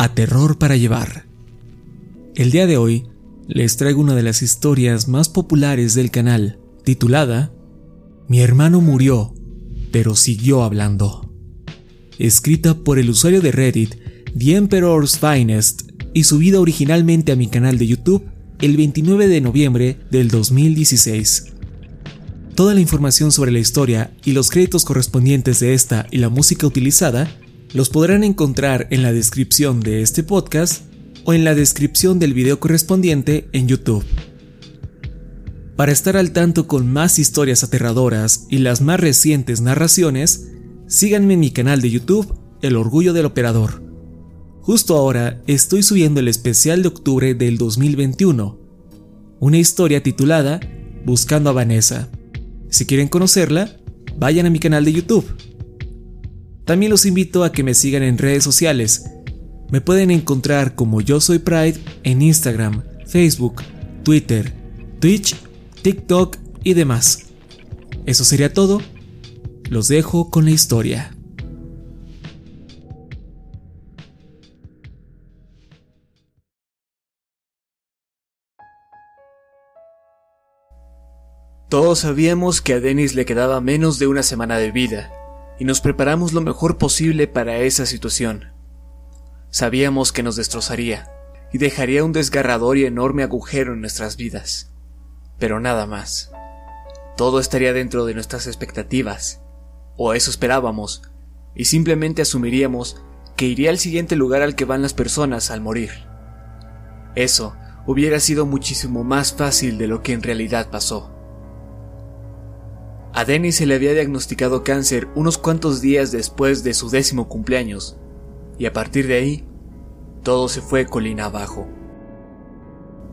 a Terror para Llevar. El día de hoy les traigo una de las historias más populares del canal, titulada Mi hermano murió, pero siguió hablando. Escrita por el usuario de Reddit The Emperor's Finest y subida originalmente a mi canal de YouTube el 29 de noviembre del 2016. Toda la información sobre la historia y los créditos correspondientes de esta y la música utilizada los podrán encontrar en la descripción de este podcast o en la descripción del video correspondiente en YouTube. Para estar al tanto con más historias aterradoras y las más recientes narraciones, síganme en mi canal de YouTube El Orgullo del Operador. Justo ahora estoy subiendo el especial de octubre del 2021, una historia titulada Buscando a Vanessa. Si quieren conocerla, vayan a mi canal de YouTube. También los invito a que me sigan en redes sociales. Me pueden encontrar como Yo Soy Pride en Instagram, Facebook, Twitter, Twitch, TikTok y demás. Eso sería todo. Los dejo con la historia. Todos sabíamos que a Dennis le quedaba menos de una semana de vida, y nos preparamos lo mejor posible para esa situación. Sabíamos que nos destrozaría, y dejaría un desgarrador y enorme agujero en nuestras vidas. Pero nada más. Todo estaría dentro de nuestras expectativas, o eso esperábamos, y simplemente asumiríamos que iría al siguiente lugar al que van las personas al morir. Eso hubiera sido muchísimo más fácil de lo que en realidad pasó. A Dennis se le había diagnosticado cáncer unos cuantos días después de su décimo cumpleaños, y a partir de ahí, todo se fue colina abajo.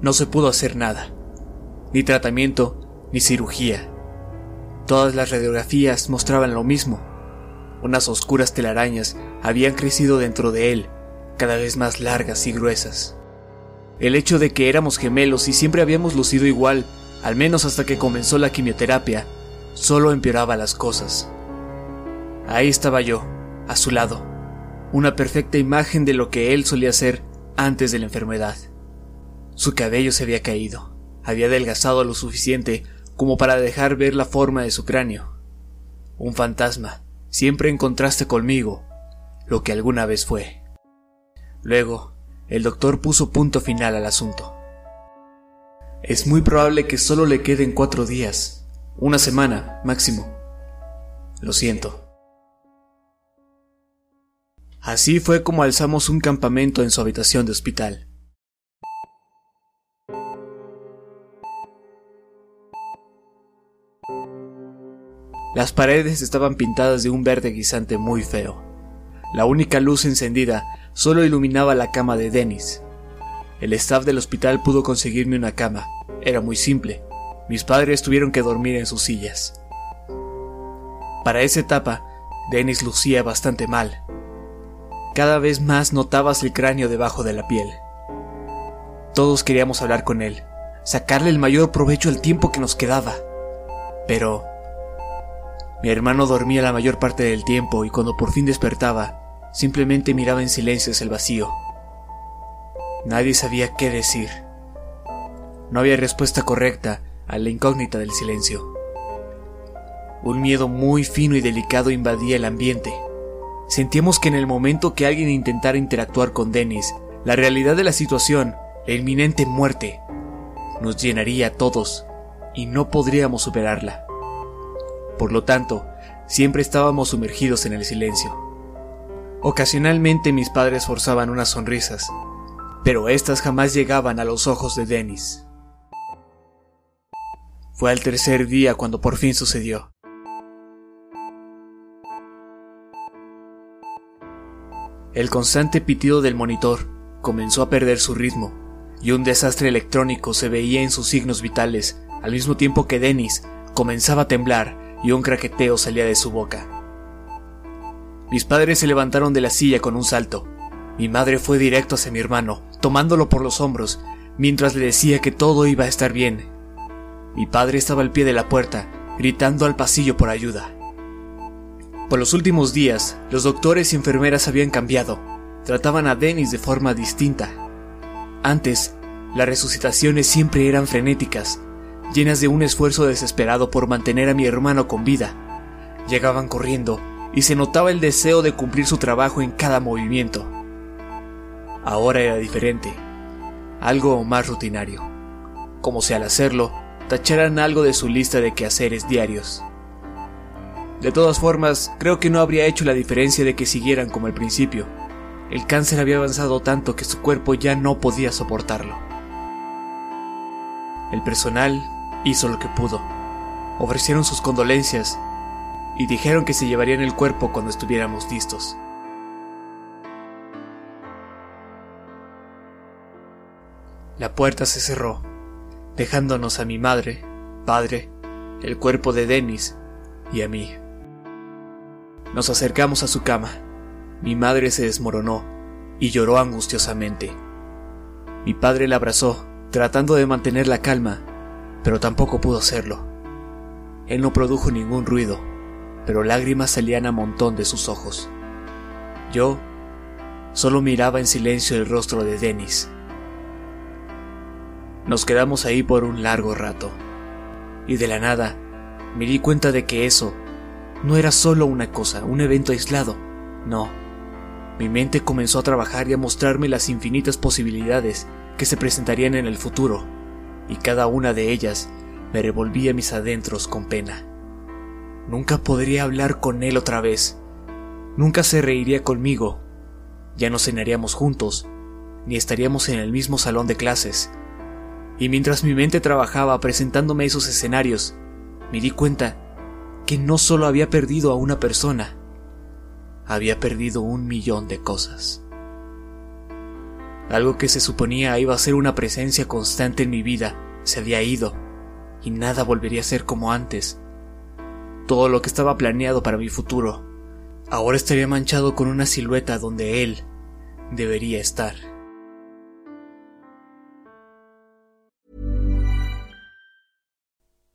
No se pudo hacer nada, ni tratamiento, ni cirugía. Todas las radiografías mostraban lo mismo. Unas oscuras telarañas habían crecido dentro de él, cada vez más largas y gruesas. El hecho de que éramos gemelos y siempre habíamos lucido igual, al menos hasta que comenzó la quimioterapia, solo empeoraba las cosas. Ahí estaba yo, a su lado, una perfecta imagen de lo que él solía ser antes de la enfermedad. Su cabello se había caído, había adelgazado lo suficiente como para dejar ver la forma de su cráneo. Un fantasma, siempre en contraste conmigo, lo que alguna vez fue. Luego, el doctor puso punto final al asunto. Es muy probable que solo le queden cuatro días, una semana, máximo. Lo siento. Así fue como alzamos un campamento en su habitación de hospital. Las paredes estaban pintadas de un verde guisante muy feo. La única luz encendida solo iluminaba la cama de Dennis. El staff del hospital pudo conseguirme una cama. Era muy simple, mis padres tuvieron que dormir en sus sillas. Para esa etapa, Dennis lucía bastante mal. Cada vez más notabas el cráneo debajo de la piel. Todos queríamos hablar con él, sacarle el mayor provecho al tiempo que nos quedaba. Pero mi hermano dormía la mayor parte del tiempo y cuando por fin despertaba, simplemente miraba en silencio hacia el vacío. Nadie sabía qué decir. No había respuesta correcta a la incógnita del silencio. Un miedo muy fino y delicado invadía el ambiente. Sentíamos que en el momento que alguien intentara interactuar con Dennis, la realidad de la situación, la inminente muerte, nos llenaría a todos y no podríamos superarla. Por lo tanto, siempre estábamos sumergidos en el silencio. Ocasionalmente mis padres forzaban unas sonrisas, pero éstas jamás llegaban a los ojos de Dennis. Fue al tercer día cuando por fin sucedió. El constante pitido del monitor comenzó a perder su ritmo y un desastre electrónico se veía en sus signos vitales al mismo tiempo que Dennis comenzaba a temblar y un craqueteo salía de su boca. Mis padres se levantaron de la silla con un salto. Mi madre fue directo hacia mi hermano, tomándolo por los hombros, mientras le decía que todo iba a estar bien. Mi padre estaba al pie de la puerta, gritando al pasillo por ayuda. Por los últimos días, los doctores y enfermeras habían cambiado. Trataban a Dennis de forma distinta. Antes, las resucitaciones siempre eran frenéticas, llenas de un esfuerzo desesperado por mantener a mi hermano con vida. Llegaban corriendo y se notaba el deseo de cumplir su trabajo en cada movimiento. Ahora era diferente, algo más rutinario, como si al hacerlo tacharan algo de su lista de quehaceres diarios. De todas formas, creo que no habría hecho la diferencia de que siguieran como al principio. El cáncer había avanzado tanto que su cuerpo ya no podía soportarlo. El personal hizo lo que pudo. Ofrecieron sus condolencias y dijeron que se llevarían el cuerpo cuando estuviéramos listos. La puerta se cerró, dejándonos a mi madre, padre, el cuerpo de Dennis y a mí. Nos acercamos a su cama. Mi madre se desmoronó y lloró angustiosamente. Mi padre la abrazó, tratando de mantener la calma pero tampoco pudo hacerlo. Él no produjo ningún ruido, pero lágrimas salían a montón de sus ojos. Yo solo miraba en silencio el rostro de Dennis. Nos quedamos ahí por un largo rato, y de la nada me di cuenta de que eso no era solo una cosa, un evento aislado, no. Mi mente comenzó a trabajar y a mostrarme las infinitas posibilidades que se presentarían en el futuro y cada una de ellas me revolvía mis adentros con pena. Nunca podría hablar con él otra vez. Nunca se reiría conmigo. Ya no cenaríamos juntos, ni estaríamos en el mismo salón de clases. Y mientras mi mente trabajaba presentándome esos escenarios, me di cuenta que no solo había perdido a una persona, había perdido un millón de cosas. Algo que se suponía iba a ser una presencia constante en mi vida se había ido y nada volvería a ser como antes. Todo lo que estaba planeado para mi futuro ahora estaría manchado con una silueta donde él debería estar.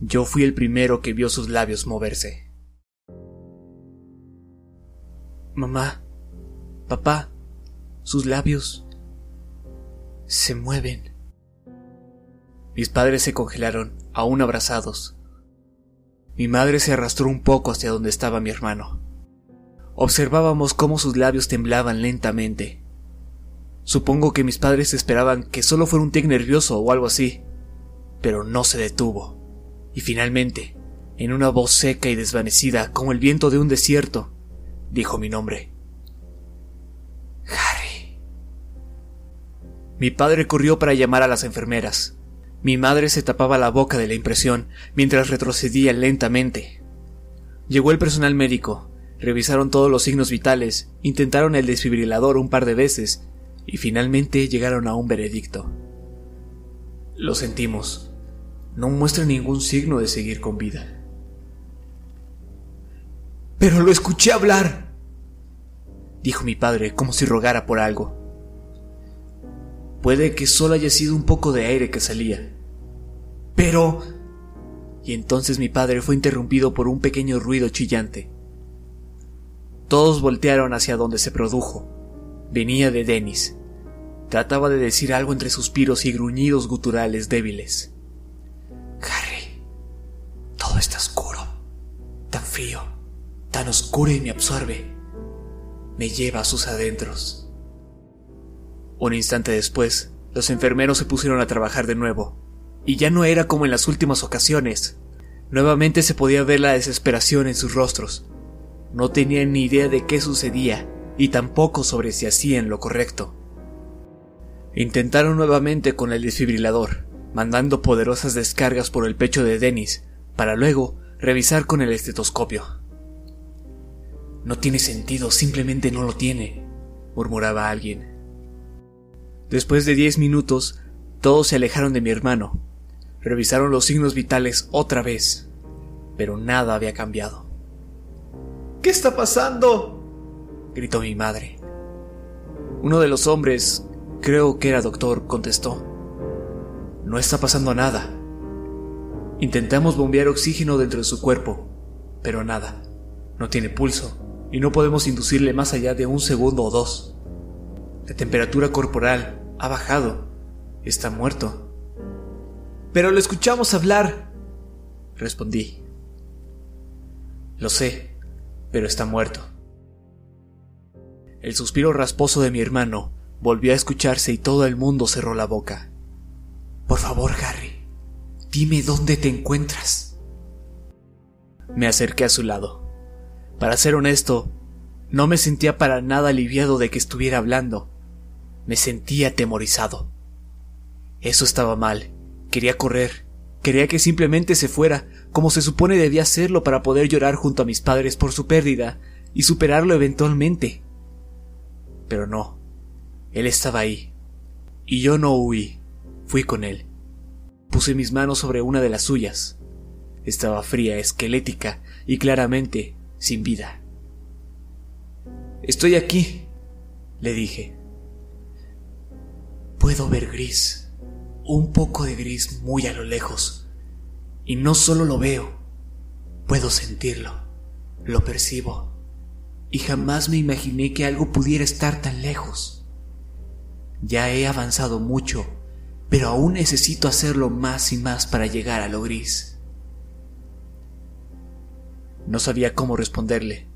Yo fui el primero que vio sus labios moverse. Mamá, papá, sus labios se mueven. Mis padres se congelaron, aún abrazados. Mi madre se arrastró un poco hacia donde estaba mi hermano. Observábamos cómo sus labios temblaban lentamente. Supongo que mis padres esperaban que solo fuera un tic nervioso o algo así, pero no se detuvo. Y finalmente, en una voz seca y desvanecida como el viento de un desierto, dijo mi nombre. Harry. Mi padre corrió para llamar a las enfermeras. Mi madre se tapaba la boca de la impresión mientras retrocedía lentamente. Llegó el personal médico, revisaron todos los signos vitales, intentaron el desfibrilador un par de veces y finalmente llegaron a un veredicto. Lo sentimos. No muestra ningún signo de seguir con vida. Pero lo escuché hablar, dijo mi padre como si rogara por algo. Puede que solo haya sido un poco de aire que salía. Pero... Y entonces mi padre fue interrumpido por un pequeño ruido chillante. Todos voltearon hacia donde se produjo. Venía de Dennis. Trataba de decir algo entre suspiros y gruñidos guturales débiles. Harry, todo está oscuro, tan frío, tan oscuro y me absorbe. Me lleva a sus adentros. Un instante después, los enfermeros se pusieron a trabajar de nuevo, y ya no era como en las últimas ocasiones. Nuevamente se podía ver la desesperación en sus rostros. No tenían ni idea de qué sucedía, y tampoco sobre si hacían lo correcto. Intentaron nuevamente con el desfibrilador, mandando poderosas descargas por el pecho de Dennis, para luego revisar con el estetoscopio. No tiene sentido, simplemente no lo tiene, murmuraba alguien. Después de diez minutos, todos se alejaron de mi hermano. Revisaron los signos vitales otra vez, pero nada había cambiado. ¿Qué está pasando? gritó mi madre. Uno de los hombres, creo que era doctor, contestó. No está pasando nada. Intentamos bombear oxígeno dentro de su cuerpo, pero nada. No tiene pulso y no podemos inducirle más allá de un segundo o dos. La temperatura corporal ha bajado. Está muerto. Pero lo escuchamos hablar, respondí. Lo sé, pero está muerto. El suspiro rasposo de mi hermano volvió a escucharse y todo el mundo cerró la boca. Por favor, Harry, dime dónde te encuentras. Me acerqué a su lado. Para ser honesto, no me sentía para nada aliviado de que estuviera hablando. Me sentía atemorizado. Eso estaba mal. Quería correr. Quería que simplemente se fuera, como se supone debía hacerlo para poder llorar junto a mis padres por su pérdida y superarlo eventualmente. Pero no. Él estaba ahí. Y yo no huí. Fui con él. Puse mis manos sobre una de las suyas. Estaba fría, esquelética y claramente sin vida. Estoy aquí, le dije. Puedo ver gris, un poco de gris muy a lo lejos. Y no solo lo veo, puedo sentirlo, lo percibo. Y jamás me imaginé que algo pudiera estar tan lejos. Ya he avanzado mucho, pero aún necesito hacerlo más y más para llegar a lo gris. No sabía cómo responderle,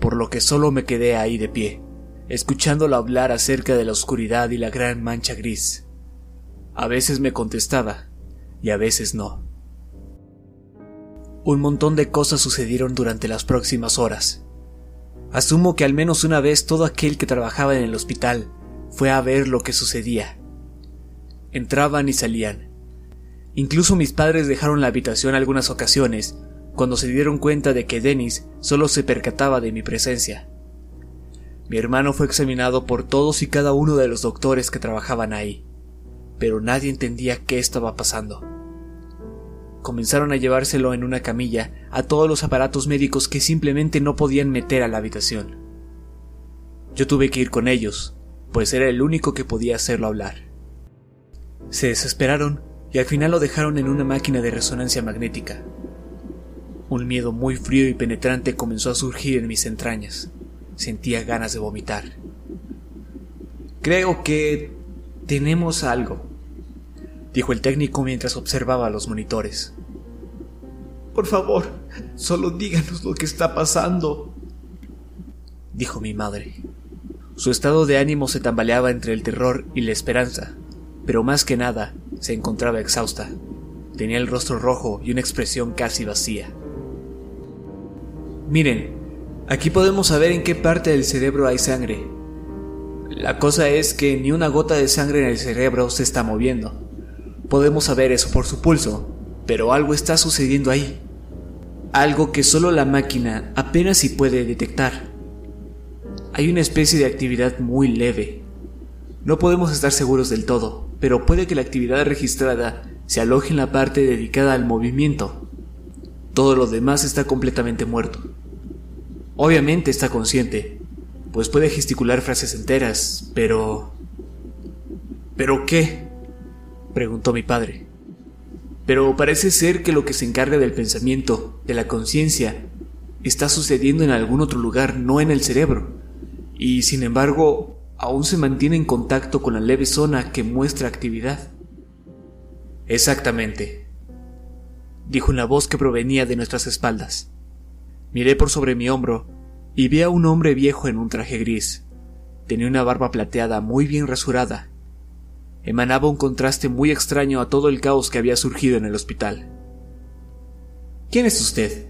por lo que solo me quedé ahí de pie, escuchándolo hablar acerca de la oscuridad y la gran mancha gris. A veces me contestaba y a veces no. Un montón de cosas sucedieron durante las próximas horas. Asumo que al menos una vez todo aquel que trabajaba en el hospital fue a ver lo que sucedía. Entraban y salían. Incluso mis padres dejaron la habitación algunas ocasiones cuando se dieron cuenta de que Dennis solo se percataba de mi presencia. Mi hermano fue examinado por todos y cada uno de los doctores que trabajaban ahí, pero nadie entendía qué estaba pasando. Comenzaron a llevárselo en una camilla a todos los aparatos médicos que simplemente no podían meter a la habitación. Yo tuve que ir con ellos, pues era el único que podía hacerlo hablar. Se desesperaron y al final lo dejaron en una máquina de resonancia magnética. Un miedo muy frío y penetrante comenzó a surgir en mis entrañas. Sentía ganas de vomitar. Creo que tenemos algo, dijo el técnico mientras observaba los monitores. Por favor, solo díganos lo que está pasando, dijo mi madre. Su estado de ánimo se tambaleaba entre el terror y la esperanza, pero más que nada se encontraba exhausta. Tenía el rostro rojo y una expresión casi vacía. Miren, aquí podemos saber en qué parte del cerebro hay sangre. La cosa es que ni una gota de sangre en el cerebro se está moviendo. Podemos saber eso por su pulso, pero algo está sucediendo ahí. Algo que solo la máquina apenas si puede detectar. Hay una especie de actividad muy leve. No podemos estar seguros del todo, pero puede que la actividad registrada se aloje en la parte dedicada al movimiento. Todo lo demás está completamente muerto. Obviamente está consciente, pues puede gesticular frases enteras, pero... ¿Pero qué? preguntó mi padre. Pero parece ser que lo que se encarga del pensamiento, de la conciencia, está sucediendo en algún otro lugar, no en el cerebro, y sin embargo aún se mantiene en contacto con la leve zona que muestra actividad. Exactamente, dijo una voz que provenía de nuestras espaldas. Miré por sobre mi hombro y vi a un hombre viejo en un traje gris. Tenía una barba plateada muy bien rasurada. Emanaba un contraste muy extraño a todo el caos que había surgido en el hospital. ¿Quién es usted?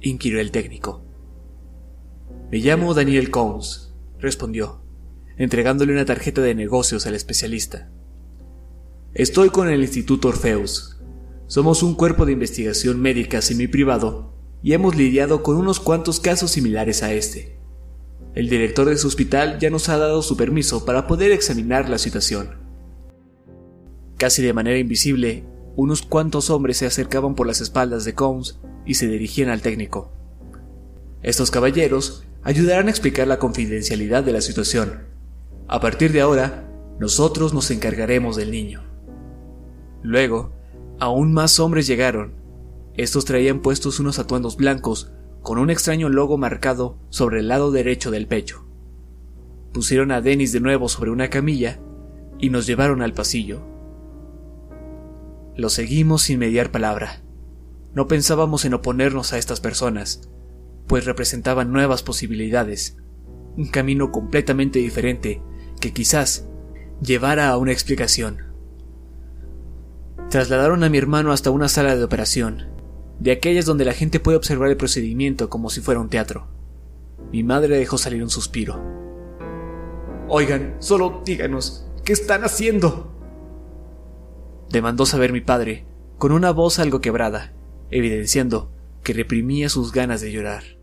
inquirió el técnico. Me llamo Daniel Combs, respondió, entregándole una tarjeta de negocios al especialista. Estoy con el Instituto Orpheus. Somos un cuerpo de investigación médica semi-privado y hemos lidiado con unos cuantos casos similares a este. El director de su hospital ya nos ha dado su permiso para poder examinar la situación. Casi de manera invisible, unos cuantos hombres se acercaban por las espaldas de Combs y se dirigían al técnico. Estos caballeros ayudarán a explicar la confidencialidad de la situación. A partir de ahora, nosotros nos encargaremos del niño. Luego, aún más hombres llegaron estos traían puestos unos atuendos blancos con un extraño logo marcado sobre el lado derecho del pecho. Pusieron a Dennis de nuevo sobre una camilla y nos llevaron al pasillo. Lo seguimos sin mediar palabra. No pensábamos en oponernos a estas personas, pues representaban nuevas posibilidades, un camino completamente diferente que quizás llevara a una explicación. Trasladaron a mi hermano hasta una sala de operación de aquellas donde la gente puede observar el procedimiento como si fuera un teatro. Mi madre dejó salir un suspiro. Oigan, solo díganos, ¿qué están haciendo? Demandó saber mi padre, con una voz algo quebrada, evidenciando que reprimía sus ganas de llorar.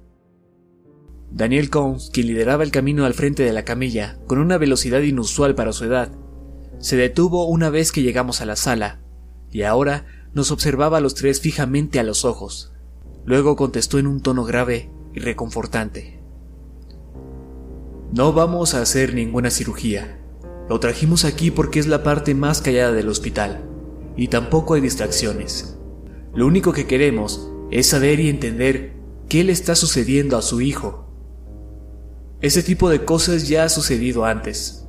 Daniel Combs, quien lideraba el camino al frente de la camilla, con una velocidad inusual para su edad, se detuvo una vez que llegamos a la sala, y ahora nos observaba a los tres fijamente a los ojos. Luego contestó en un tono grave y reconfortante. No vamos a hacer ninguna cirugía. Lo trajimos aquí porque es la parte más callada del hospital, y tampoco hay distracciones. Lo único que queremos es saber y entender qué le está sucediendo a su hijo. Ese tipo de cosas ya ha sucedido antes.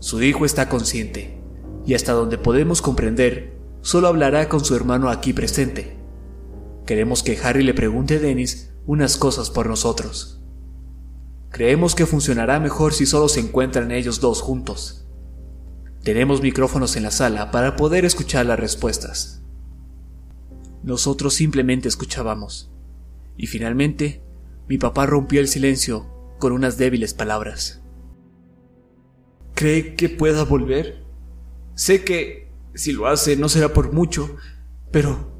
Su hijo está consciente, y hasta donde podemos comprender, solo hablará con su hermano aquí presente. Queremos que Harry le pregunte a Dennis unas cosas por nosotros. Creemos que funcionará mejor si solo se encuentran ellos dos juntos. Tenemos micrófonos en la sala para poder escuchar las respuestas. nosotros simplemente escuchábamos. Y finalmente, mi papá rompió el silencio con unas débiles palabras. ¿Cree que pueda volver? Sé que si lo hace no será por mucho, pero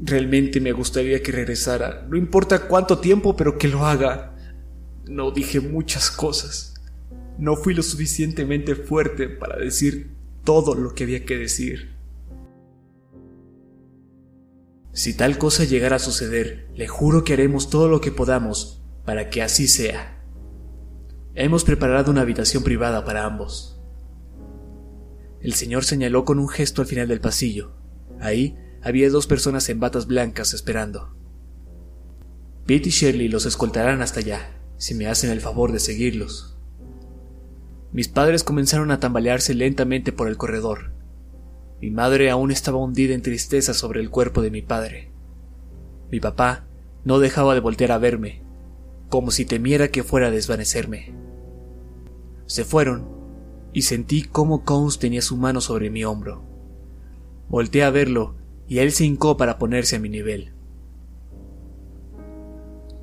realmente me gustaría que regresara. No importa cuánto tiempo, pero que lo haga. No dije muchas cosas. No fui lo suficientemente fuerte para decir todo lo que había que decir. Si tal cosa llegara a suceder, le juro que haremos todo lo que podamos para que así sea. Hemos preparado una habitación privada para ambos. El señor señaló con un gesto al final del pasillo. Ahí había dos personas en batas blancas esperando. Pete y Shirley los escoltarán hasta allá, si me hacen el favor de seguirlos. Mis padres comenzaron a tambalearse lentamente por el corredor. Mi madre aún estaba hundida en tristeza sobre el cuerpo de mi padre. Mi papá no dejaba de voltear a verme, como si temiera que fuera a desvanecerme. Se fueron y sentí cómo Cones tenía su mano sobre mi hombro. Volté a verlo y él se hincó para ponerse a mi nivel.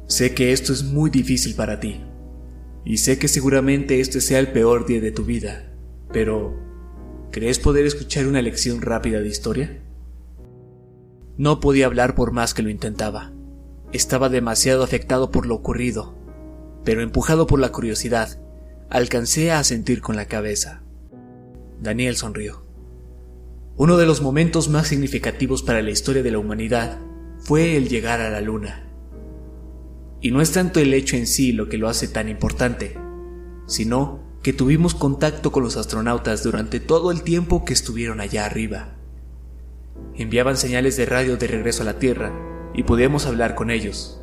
Sé que esto es muy difícil para ti, y sé que seguramente este sea el peor día de tu vida, pero ¿crees poder escuchar una lección rápida de historia? No podía hablar por más que lo intentaba. Estaba demasiado afectado por lo ocurrido, pero empujado por la curiosidad, alcancé a sentir con la cabeza. Daniel sonrió. Uno de los momentos más significativos para la historia de la humanidad fue el llegar a la Luna. Y no es tanto el hecho en sí lo que lo hace tan importante, sino que tuvimos contacto con los astronautas durante todo el tiempo que estuvieron allá arriba. Enviaban señales de radio de regreso a la Tierra y podíamos hablar con ellos.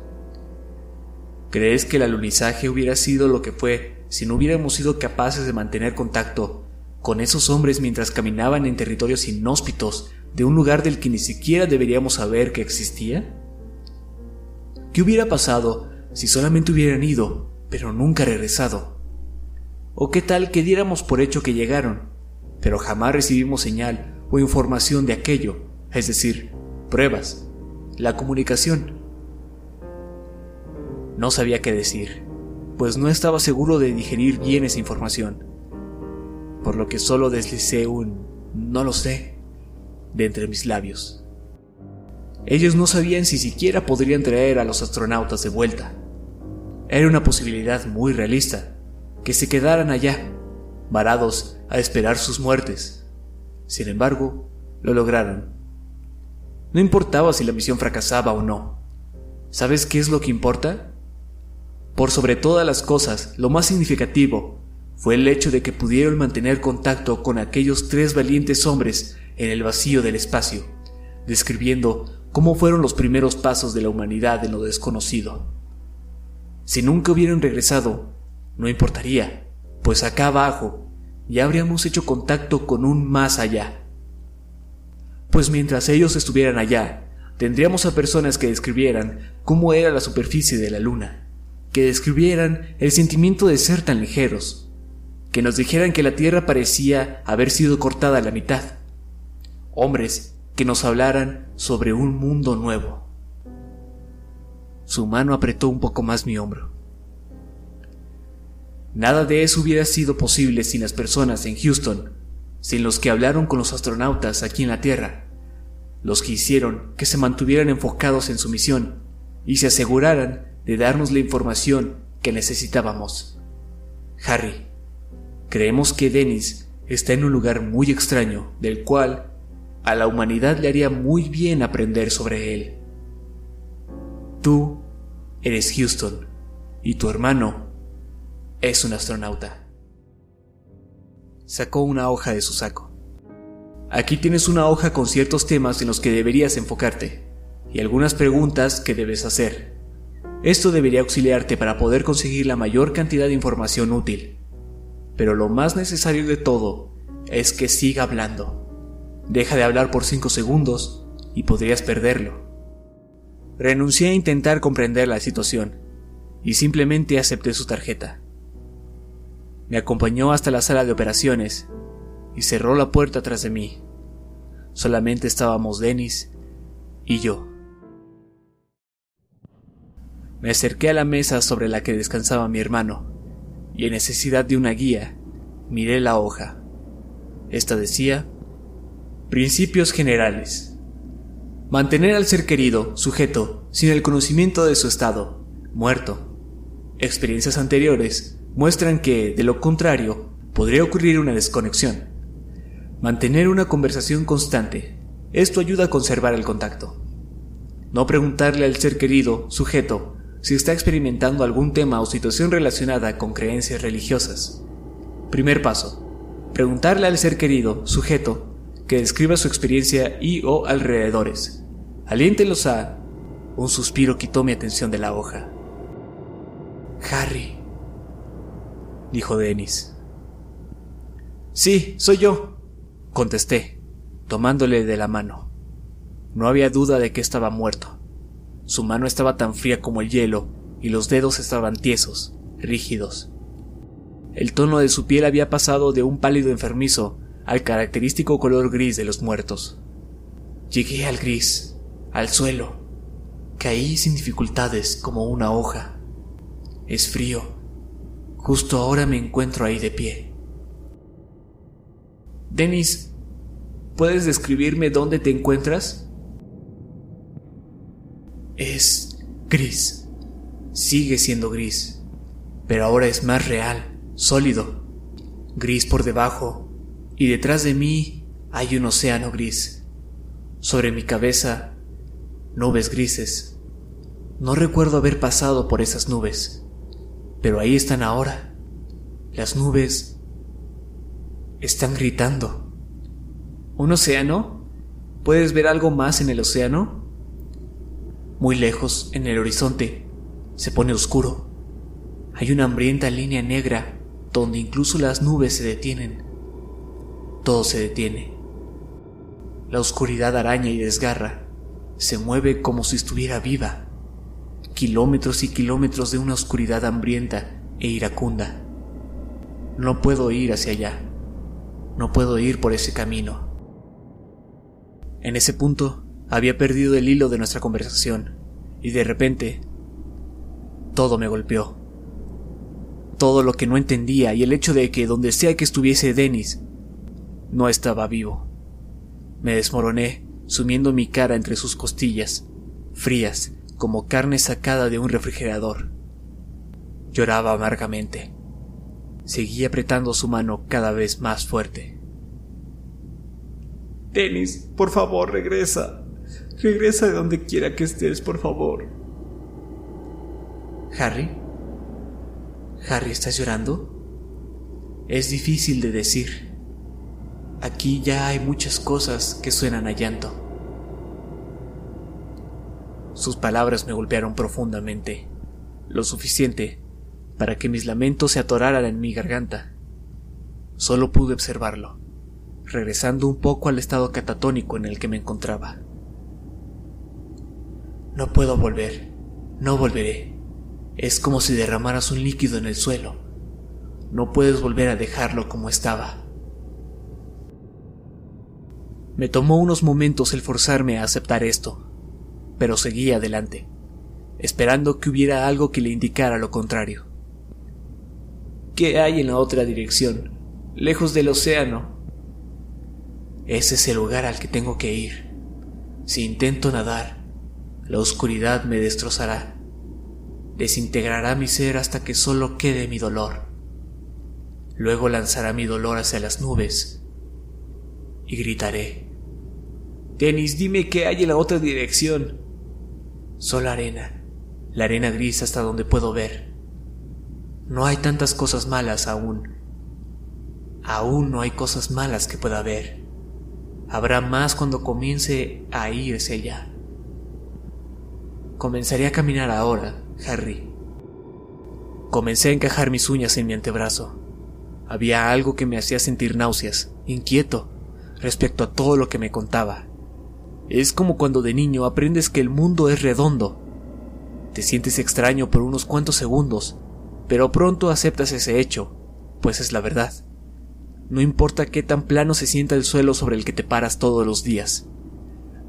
¿Crees que el alunizaje hubiera sido lo que fue si no hubiéramos sido capaces de mantener contacto con esos hombres mientras caminaban en territorios inhóspitos de un lugar del que ni siquiera deberíamos saber que existía? ¿Qué hubiera pasado si solamente hubieran ido, pero nunca regresado? ¿O qué tal que diéramos por hecho que llegaron, pero jamás recibimos señal o información de aquello, es decir, pruebas, la comunicación? No sabía qué decir pues no estaba seguro de digerir bien esa información, por lo que solo deslicé un no lo sé de entre mis labios. Ellos no sabían si siquiera podrían traer a los astronautas de vuelta. Era una posibilidad muy realista, que se quedaran allá, varados a esperar sus muertes. Sin embargo, lo lograron. No importaba si la misión fracasaba o no. ¿Sabes qué es lo que importa? Por sobre todas las cosas, lo más significativo fue el hecho de que pudieron mantener contacto con aquellos tres valientes hombres en el vacío del espacio, describiendo cómo fueron los primeros pasos de la humanidad en lo desconocido. Si nunca hubieran regresado, no importaría, pues acá abajo ya habríamos hecho contacto con un más allá. Pues mientras ellos estuvieran allá, tendríamos a personas que describieran cómo era la superficie de la luna, que describieran el sentimiento de ser tan ligeros, que nos dijeran que la tierra parecía haber sido cortada a la mitad, hombres que nos hablaran sobre un mundo nuevo. Su mano apretó un poco más mi hombro. Nada de eso hubiera sido posible sin las personas en Houston, sin los que hablaron con los astronautas aquí en la Tierra, los que hicieron que se mantuvieran enfocados en su misión y se aseguraran de darnos la información que necesitábamos. Harry, creemos que Dennis está en un lugar muy extraño del cual a la humanidad le haría muy bien aprender sobre él. Tú eres Houston y tu hermano es un astronauta. Sacó una hoja de su saco. Aquí tienes una hoja con ciertos temas en los que deberías enfocarte y algunas preguntas que debes hacer. Esto debería auxiliarte para poder conseguir la mayor cantidad de información útil. Pero lo más necesario de todo es que siga hablando. Deja de hablar por 5 segundos y podrías perderlo. Renuncié a intentar comprender la situación y simplemente acepté su tarjeta. Me acompañó hasta la sala de operaciones y cerró la puerta tras de mí. Solamente estábamos Dennis y yo. Me acerqué a la mesa sobre la que descansaba mi hermano, y en necesidad de una guía, miré la hoja. Esta decía, Principios generales. Mantener al ser querido, sujeto, sin el conocimiento de su estado, muerto. Experiencias anteriores muestran que, de lo contrario, podría ocurrir una desconexión. Mantener una conversación constante. Esto ayuda a conservar el contacto. No preguntarle al ser querido, sujeto, si está experimentando algún tema o situación relacionada con creencias religiosas. Primer paso. Preguntarle al ser querido, sujeto, que describa su experiencia y o alrededores. Aliéntelos a... Un suspiro quitó mi atención de la hoja. Harry, dijo Dennis. Sí, soy yo, contesté, tomándole de la mano. No había duda de que estaba muerto. Su mano estaba tan fría como el hielo y los dedos estaban tiesos, rígidos. El tono de su piel había pasado de un pálido enfermizo al característico color gris de los muertos. Llegué al gris, al suelo. Caí sin dificultades como una hoja. Es frío. Justo ahora me encuentro ahí de pie. Dennis, ¿puedes describirme dónde te encuentras? Es gris. Sigue siendo gris. Pero ahora es más real, sólido. Gris por debajo. Y detrás de mí hay un océano gris. Sobre mi cabeza, nubes grises. No recuerdo haber pasado por esas nubes. Pero ahí están ahora. Las nubes están gritando. ¿Un océano? ¿Puedes ver algo más en el océano? Muy lejos, en el horizonte, se pone oscuro. Hay una hambrienta línea negra donde incluso las nubes se detienen. Todo se detiene. La oscuridad araña y desgarra. Se mueve como si estuviera viva. Kilómetros y kilómetros de una oscuridad hambrienta e iracunda. No puedo ir hacia allá. No puedo ir por ese camino. En ese punto, había perdido el hilo de nuestra conversación y de repente todo me golpeó. Todo lo que no entendía y el hecho de que donde sea que estuviese Dennis, no estaba vivo. Me desmoroné, sumiendo mi cara entre sus costillas, frías como carne sacada de un refrigerador. Lloraba amargamente. Seguí apretando su mano cada vez más fuerte. Dennis, por favor, regresa. Regresa de donde quiera que estés, por favor. Harry. Harry, ¿estás llorando? Es difícil de decir. Aquí ya hay muchas cosas que suenan a llanto. Sus palabras me golpearon profundamente, lo suficiente para que mis lamentos se atoraran en mi garganta. Solo pude observarlo, regresando un poco al estado catatónico en el que me encontraba. No puedo volver. No volveré. Es como si derramaras un líquido en el suelo. No puedes volver a dejarlo como estaba. Me tomó unos momentos el forzarme a aceptar esto, pero seguí adelante, esperando que hubiera algo que le indicara lo contrario. ¿Qué hay en la otra dirección, lejos del océano? Ese es el lugar al que tengo que ir. Si intento nadar, la oscuridad me destrozará, desintegrará mi ser hasta que solo quede mi dolor. Luego lanzará mi dolor hacia las nubes y gritaré. Denis, dime qué hay en la otra dirección. Solo arena, la arena gris hasta donde puedo ver. No hay tantas cosas malas aún. Aún no hay cosas malas que pueda ver. Habrá más cuando comience a irse allá. Comenzaré a caminar ahora, Harry. Comencé a encajar mis uñas en mi antebrazo. Había algo que me hacía sentir náuseas, inquieto, respecto a todo lo que me contaba. Es como cuando de niño aprendes que el mundo es redondo. Te sientes extraño por unos cuantos segundos, pero pronto aceptas ese hecho, pues es la verdad. No importa qué tan plano se sienta el suelo sobre el que te paras todos los días.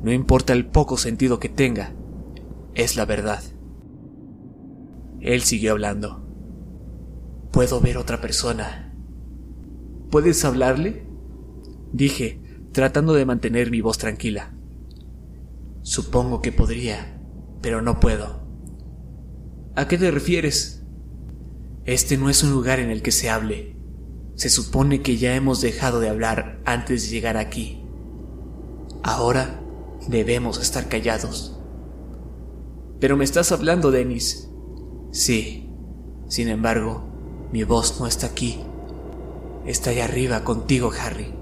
no importa el poco sentido que tenga, es la verdad. Él siguió hablando. Puedo ver otra persona. ¿Puedes hablarle? Dije, tratando de mantener mi voz tranquila. Supongo que podría, pero no puedo. ¿A qué te refieres? Este no es un lugar en el que se hable. Se supone que ya hemos dejado de hablar antes de llegar aquí. Ahora debemos estar callados. Pero me estás hablando, Dennis. Sí. Sin embargo, mi voz no está aquí. Está allá arriba contigo, Harry.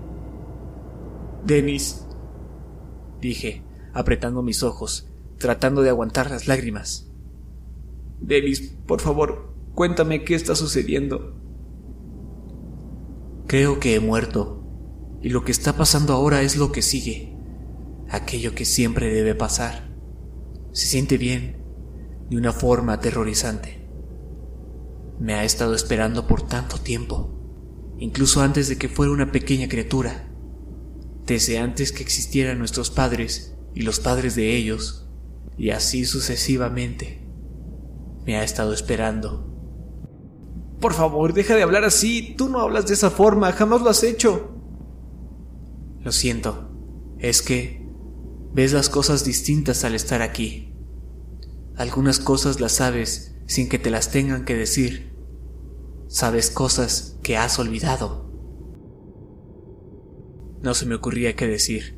Dennis, dije, apretando mis ojos, tratando de aguantar las lágrimas. Dennis, por favor, cuéntame qué está sucediendo. Creo que he muerto, y lo que está pasando ahora es lo que sigue, aquello que siempre debe pasar. Se siente bien, de una forma aterrorizante. Me ha estado esperando por tanto tiempo, incluso antes de que fuera una pequeña criatura, desde antes que existieran nuestros padres y los padres de ellos, y así sucesivamente. Me ha estado esperando. Por favor, deja de hablar así. Tú no hablas de esa forma. Jamás lo has hecho. Lo siento. Es que ves las cosas distintas al estar aquí. Algunas cosas las sabes sin que te las tengan que decir. Sabes cosas que has olvidado. No se me ocurría qué decir,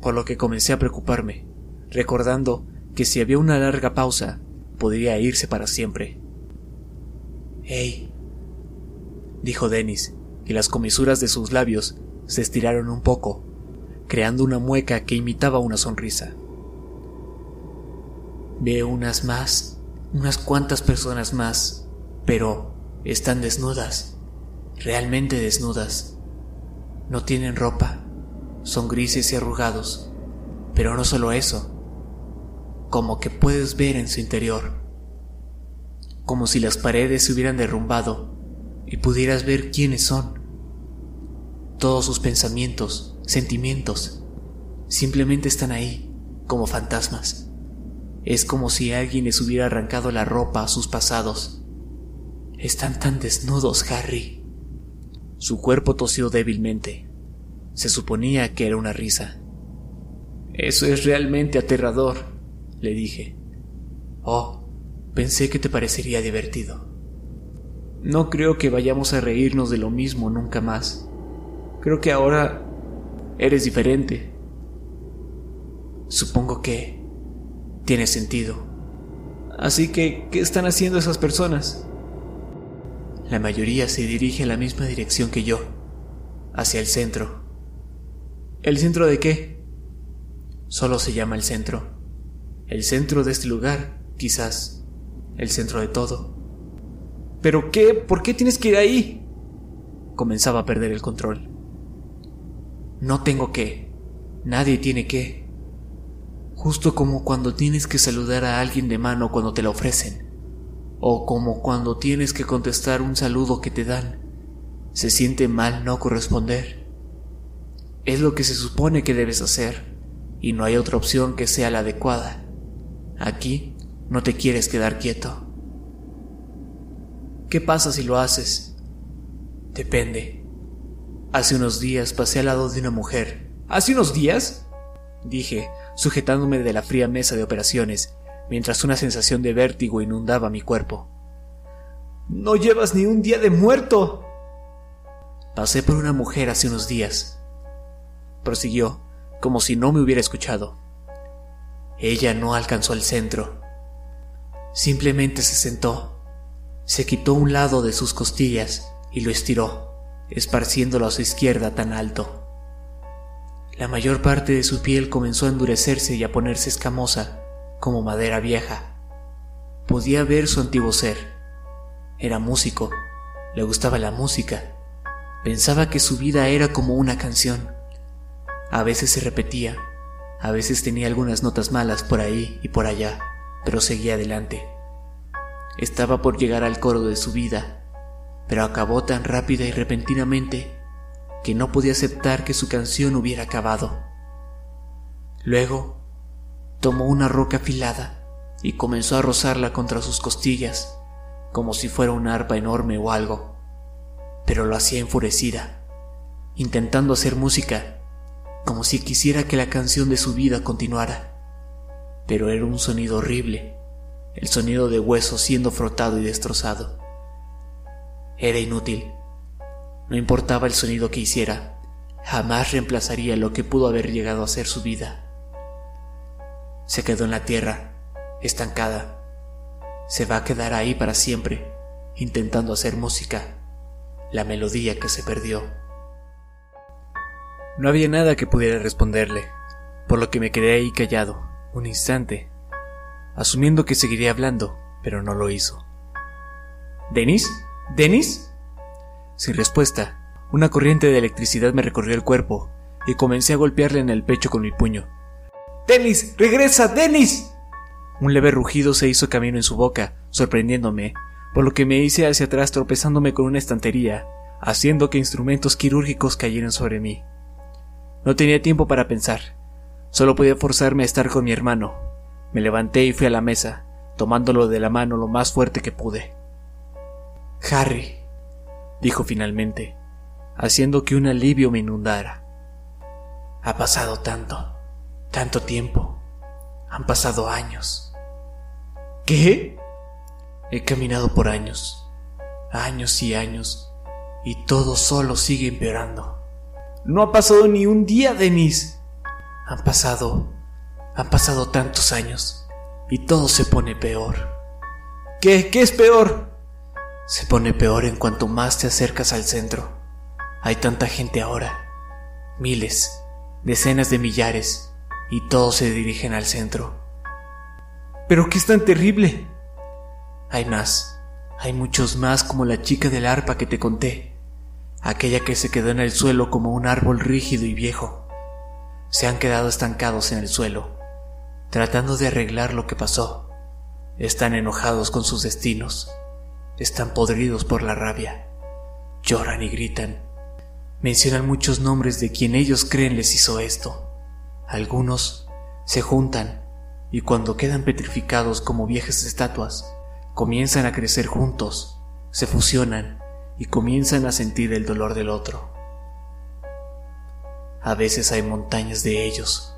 por lo que comencé a preocuparme, recordando que si había una larga pausa, podría irse para siempre. ¡Hey! dijo Dennis, y las comisuras de sus labios se estiraron un poco, creando una mueca que imitaba una sonrisa. Veo unas más, unas cuantas personas más, pero están desnudas, realmente desnudas. No tienen ropa, son grises y arrugados, pero no solo eso, como que puedes ver en su interior, como si las paredes se hubieran derrumbado y pudieras ver quiénes son. Todos sus pensamientos, sentimientos, simplemente están ahí, como fantasmas. Es como si alguien les hubiera arrancado la ropa a sus pasados. Están tan desnudos, Harry. Su cuerpo tosió débilmente. Se suponía que era una risa. Eso es realmente aterrador, le dije. Oh, pensé que te parecería divertido. No creo que vayamos a reírnos de lo mismo nunca más. Creo que ahora eres diferente. Supongo que tiene sentido. Así que, ¿qué están haciendo esas personas? La mayoría se dirige en la misma dirección que yo, hacia el centro. ¿El centro de qué? Solo se llama el centro. El centro de este lugar, quizás. El centro de todo. ¿Pero qué? ¿Por qué tienes que ir ahí? Comenzaba a perder el control. No tengo que. Nadie tiene que justo como cuando tienes que saludar a alguien de mano cuando te la ofrecen, o como cuando tienes que contestar un saludo que te dan. Se siente mal no corresponder. Es lo que se supone que debes hacer, y no hay otra opción que sea la adecuada. Aquí no te quieres quedar quieto. ¿Qué pasa si lo haces? Depende. Hace unos días pasé al lado de una mujer. ¿Hace unos días? Dije, sujetándome de la fría mesa de operaciones, mientras una sensación de vértigo inundaba mi cuerpo. No llevas ni un día de muerto. Pasé por una mujer hace unos días. Prosiguió, como si no me hubiera escuchado. Ella no alcanzó el centro. Simplemente se sentó, se quitó un lado de sus costillas y lo estiró, esparciéndolo a su izquierda tan alto. La mayor parte de su piel comenzó a endurecerse y a ponerse escamosa, como madera vieja. Podía ver su antiguo ser. Era músico, le gustaba la música. Pensaba que su vida era como una canción. A veces se repetía, a veces tenía algunas notas malas por ahí y por allá, pero seguía adelante. Estaba por llegar al coro de su vida, pero acabó tan rápida y repentinamente que no podía aceptar que su canción hubiera acabado. Luego, tomó una roca afilada y comenzó a rozarla contra sus costillas, como si fuera una arpa enorme o algo, pero lo hacía enfurecida, intentando hacer música, como si quisiera que la canción de su vida continuara. Pero era un sonido horrible, el sonido de hueso siendo frotado y destrozado. Era inútil. No importaba el sonido que hiciera, jamás reemplazaría lo que pudo haber llegado a ser su vida. Se quedó en la tierra, estancada. Se va a quedar ahí para siempre, intentando hacer música, la melodía que se perdió. No había nada que pudiera responderle, por lo que me quedé ahí callado, un instante, asumiendo que seguiría hablando, pero no lo hizo. ¿Denis? ¿Denis? Sin respuesta, una corriente de electricidad me recorrió el cuerpo y comencé a golpearle en el pecho con mi puño. ¡Denis! ¡Regresa! ¡Denis! Un leve rugido se hizo camino en su boca, sorprendiéndome, por lo que me hice hacia atrás tropezándome con una estantería, haciendo que instrumentos quirúrgicos cayeran sobre mí. No tenía tiempo para pensar. Solo podía forzarme a estar con mi hermano. Me levanté y fui a la mesa, tomándolo de la mano lo más fuerte que pude. Harry, dijo finalmente, haciendo que un alivio me inundara. Ha pasado tanto, tanto tiempo. Han pasado años. ¿Qué? He caminado por años, años y años, y todo solo sigue empeorando. No ha pasado ni un día, Denis. Han pasado... Han pasado tantos años. Y todo se pone peor. ¿Qué? ¿Qué es peor? Se pone peor en cuanto más te acercas al centro. Hay tanta gente ahora. Miles, decenas de millares. Y todos se dirigen al centro. ¿Pero qué es tan terrible? Hay más. Hay muchos más como la chica del arpa que te conté aquella que se quedó en el suelo como un árbol rígido y viejo. Se han quedado estancados en el suelo, tratando de arreglar lo que pasó. Están enojados con sus destinos, están podridos por la rabia, lloran y gritan. Mencionan muchos nombres de quien ellos creen les hizo esto. Algunos se juntan y cuando quedan petrificados como viejas estatuas, comienzan a crecer juntos, se fusionan y comienzan a sentir el dolor del otro. A veces hay montañas de ellos,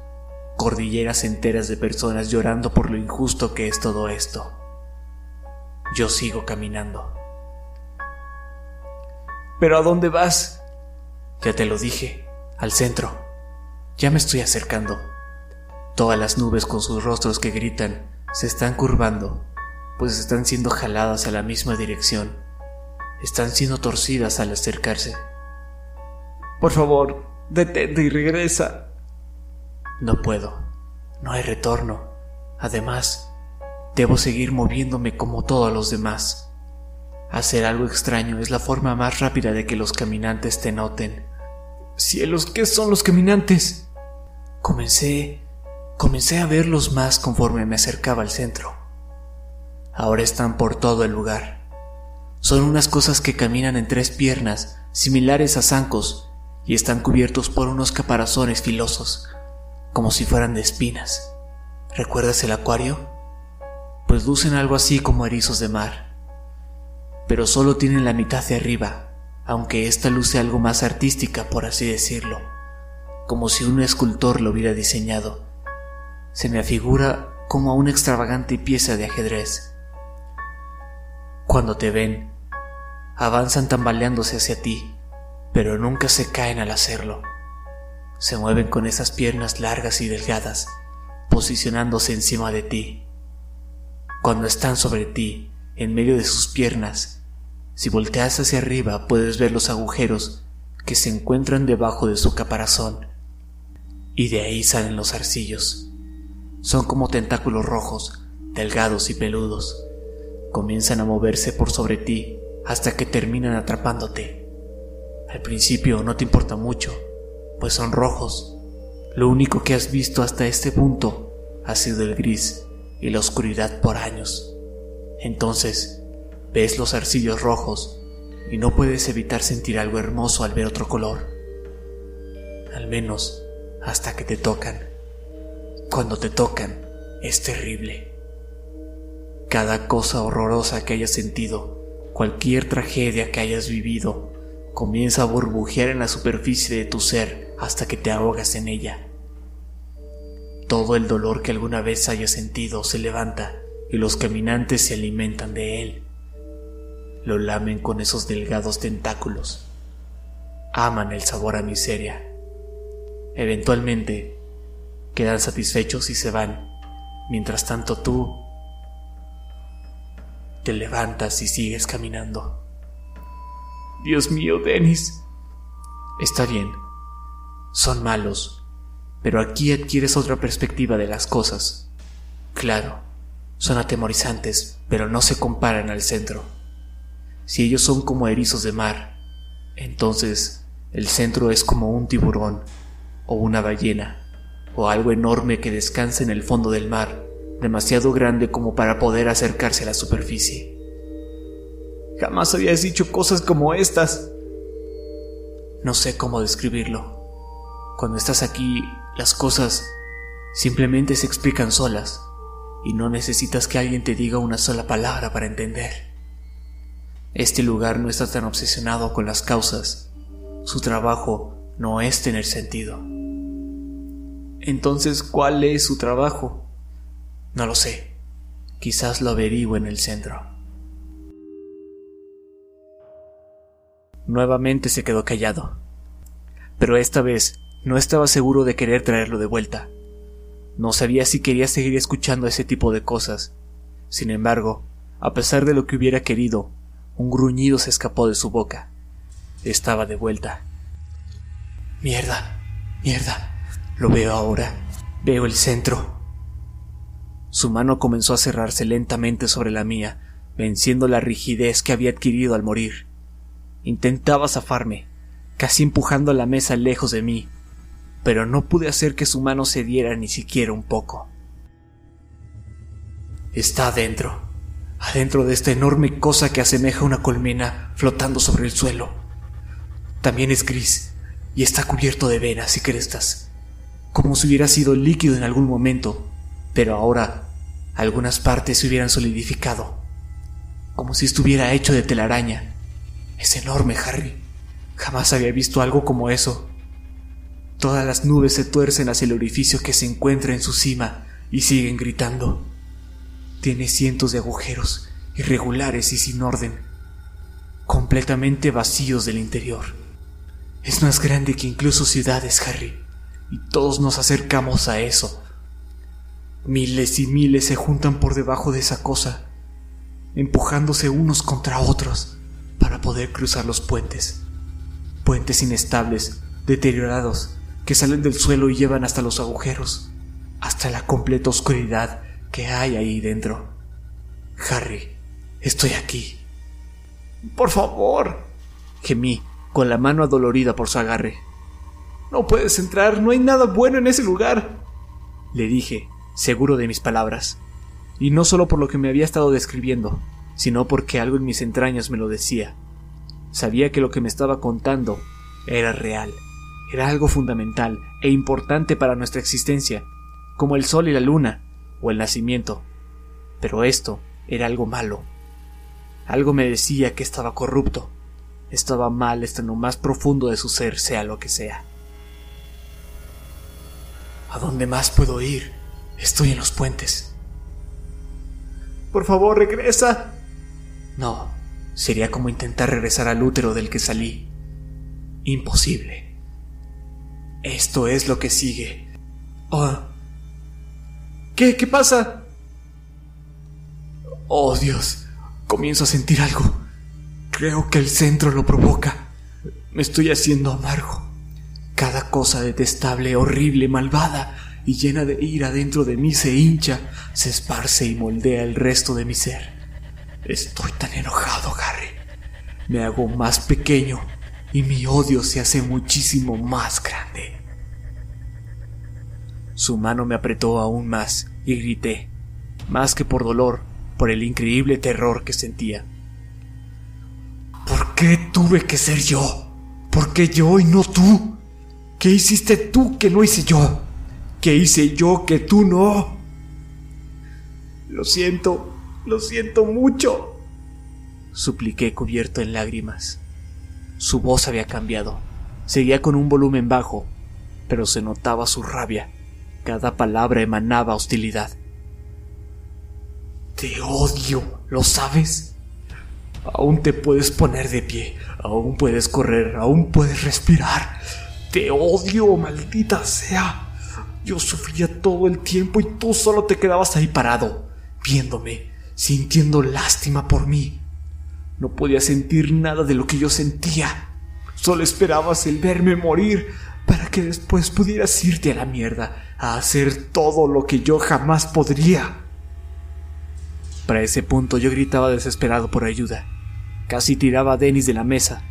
cordilleras enteras de personas llorando por lo injusto que es todo esto. Yo sigo caminando. ¿Pero a dónde vas? Ya te lo dije, al centro. Ya me estoy acercando. Todas las nubes con sus rostros que gritan se están curvando, pues están siendo jaladas a la misma dirección están siendo torcidas al acercarse. Por favor, detente y regresa. No puedo. No hay retorno. Además, debo seguir moviéndome como todos los demás. Hacer algo extraño es la forma más rápida de que los caminantes te noten. Cielos, ¿qué son los caminantes? Comencé, comencé a verlos más conforme me acercaba al centro. Ahora están por todo el lugar son unas cosas que caminan en tres piernas, similares a zancos, y están cubiertos por unos caparazones filosos, como si fueran de espinas. ¿Recuerdas el acuario? Pues lucen algo así como erizos de mar. Pero solo tienen la mitad de arriba, aunque esta luce algo más artística, por así decirlo, como si un escultor lo hubiera diseñado. Se me afigura como a una extravagante pieza de ajedrez. Cuando te ven, avanzan tambaleándose hacia ti, pero nunca se caen al hacerlo. Se mueven con esas piernas largas y delgadas, posicionándose encima de ti. Cuando están sobre ti, en medio de sus piernas, si volteas hacia arriba puedes ver los agujeros que se encuentran debajo de su caparazón. Y de ahí salen los arcillos. Son como tentáculos rojos, delgados y peludos comienzan a moverse por sobre ti hasta que terminan atrapándote. Al principio no te importa mucho, pues son rojos. Lo único que has visto hasta este punto ha sido el gris y la oscuridad por años. Entonces, ves los arcillos rojos y no puedes evitar sentir algo hermoso al ver otro color. Al menos hasta que te tocan. Cuando te tocan, es terrible. Cada cosa horrorosa que hayas sentido, cualquier tragedia que hayas vivido, comienza a burbujear en la superficie de tu ser hasta que te ahogas en ella. Todo el dolor que alguna vez hayas sentido se levanta y los caminantes se alimentan de él. Lo lamen con esos delgados tentáculos. Aman el sabor a miseria. Eventualmente, quedan satisfechos y se van. Mientras tanto tú te levantas y sigues caminando. Dios mío, Dennis. Está bien. Son malos. Pero aquí adquieres otra perspectiva de las cosas. Claro, son atemorizantes, pero no se comparan al centro. Si ellos son como erizos de mar, entonces el centro es como un tiburón, o una ballena, o algo enorme que descansa en el fondo del mar, demasiado grande como para poder acercarse a la superficie. Jamás habías dicho cosas como estas. No sé cómo describirlo. Cuando estás aquí, las cosas simplemente se explican solas y no necesitas que alguien te diga una sola palabra para entender. Este lugar no está tan obsesionado con las causas. Su trabajo no es tener sentido. Entonces, ¿cuál es su trabajo? No lo sé. Quizás lo averigüe en el centro. Nuevamente se quedó callado. Pero esta vez no estaba seguro de querer traerlo de vuelta. No sabía si quería seguir escuchando ese tipo de cosas. Sin embargo, a pesar de lo que hubiera querido, un gruñido se escapó de su boca. Estaba de vuelta. Mierda, mierda. Lo veo ahora. Veo el centro. Su mano comenzó a cerrarse lentamente sobre la mía, venciendo la rigidez que había adquirido al morir. Intentaba zafarme, casi empujando la mesa lejos de mí, pero no pude hacer que su mano cediera ni siquiera un poco. Está adentro, adentro de esta enorme cosa que asemeja una colmena flotando sobre el suelo. También es gris y está cubierto de venas y crestas, como si hubiera sido líquido en algún momento, pero ahora algunas partes se hubieran solidificado, como si estuviera hecho de telaraña. Es enorme, Harry. Jamás había visto algo como eso. Todas las nubes se tuercen hacia el orificio que se encuentra en su cima y siguen gritando. Tiene cientos de agujeros, irregulares y sin orden, completamente vacíos del interior. Es más grande que incluso ciudades, Harry, y todos nos acercamos a eso, Miles y miles se juntan por debajo de esa cosa, empujándose unos contra otros para poder cruzar los puentes. Puentes inestables, deteriorados, que salen del suelo y llevan hasta los agujeros, hasta la completa oscuridad que hay ahí dentro. Harry, estoy aquí. Por favor, gemí, con la mano adolorida por su agarre. No puedes entrar, no hay nada bueno en ese lugar. Le dije, seguro de mis palabras, y no solo por lo que me había estado describiendo, sino porque algo en mis entrañas me lo decía. Sabía que lo que me estaba contando era real, era algo fundamental e importante para nuestra existencia, como el sol y la luna, o el nacimiento. Pero esto era algo malo. Algo me decía que estaba corrupto, estaba mal hasta lo más profundo de su ser, sea lo que sea. ¿A dónde más puedo ir? Estoy en los puentes. Por favor, regresa. No, sería como intentar regresar al útero del que salí. Imposible. Esto es lo que sigue. Oh. ¿Qué? ¿Qué pasa? Oh, Dios. Comienzo a sentir algo. Creo que el centro lo provoca. Me estoy haciendo amargo. Cada cosa detestable, horrible, malvada, y llena de ira dentro de mí se hincha, se esparce y moldea el resto de mi ser. Estoy tan enojado, Harry. Me hago más pequeño y mi odio se hace muchísimo más grande. Su mano me apretó aún más y grité, más que por dolor, por el increíble terror que sentía. ¿Por qué tuve que ser yo? ¿Por qué yo y no tú? ¿Qué hiciste tú que no hice yo? ¿Qué hice yo que tú no? Lo siento, lo siento mucho, supliqué cubierto en lágrimas. Su voz había cambiado. Seguía con un volumen bajo, pero se notaba su rabia. Cada palabra emanaba hostilidad. Te odio, ¿lo sabes? Aún te puedes poner de pie, aún puedes correr, aún puedes respirar. Te odio, maldita sea. Yo sufría todo el tiempo y tú solo te quedabas ahí parado, viéndome, sintiendo lástima por mí. No podía sentir nada de lo que yo sentía. Solo esperabas el verme morir para que después pudieras irte a la mierda, a hacer todo lo que yo jamás podría. Para ese punto yo gritaba desesperado por ayuda. Casi tiraba a Dennis de la mesa.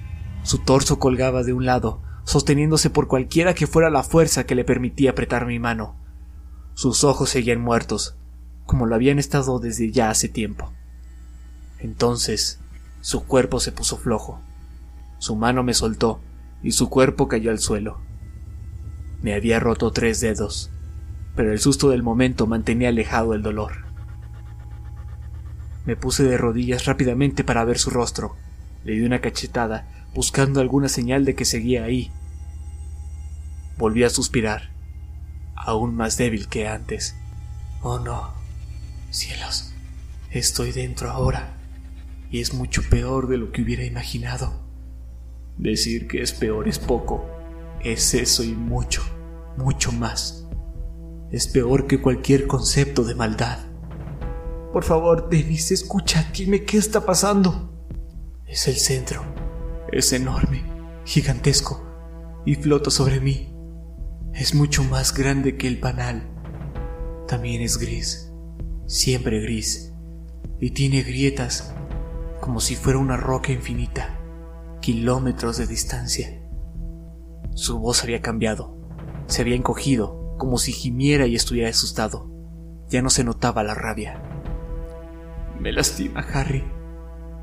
Su torso colgaba de un lado, sosteniéndose por cualquiera que fuera la fuerza que le permitía apretar mi mano. Sus ojos seguían muertos, como lo habían estado desde ya hace tiempo. Entonces, su cuerpo se puso flojo. Su mano me soltó y su cuerpo cayó al suelo. Me había roto tres dedos, pero el susto del momento mantenía alejado el dolor. Me puse de rodillas rápidamente para ver su rostro. Le di una cachetada, buscando alguna señal de que seguía ahí. Volví a suspirar, aún más débil que antes. Oh no, cielos, estoy dentro ahora, y es mucho peor de lo que hubiera imaginado. Decir que es peor es poco, es eso y mucho, mucho más. Es peor que cualquier concepto de maldad. Por favor, Dennis, escucha, dime qué está pasando. Es el centro. Es enorme, gigantesco, y flota sobre mí. Es mucho más grande que el panal. También es gris, siempre gris, y tiene grietas como si fuera una roca infinita, kilómetros de distancia. Su voz había cambiado, se había encogido, como si gimiera y estuviera asustado. Ya no se notaba la rabia. Me lastima, Harry.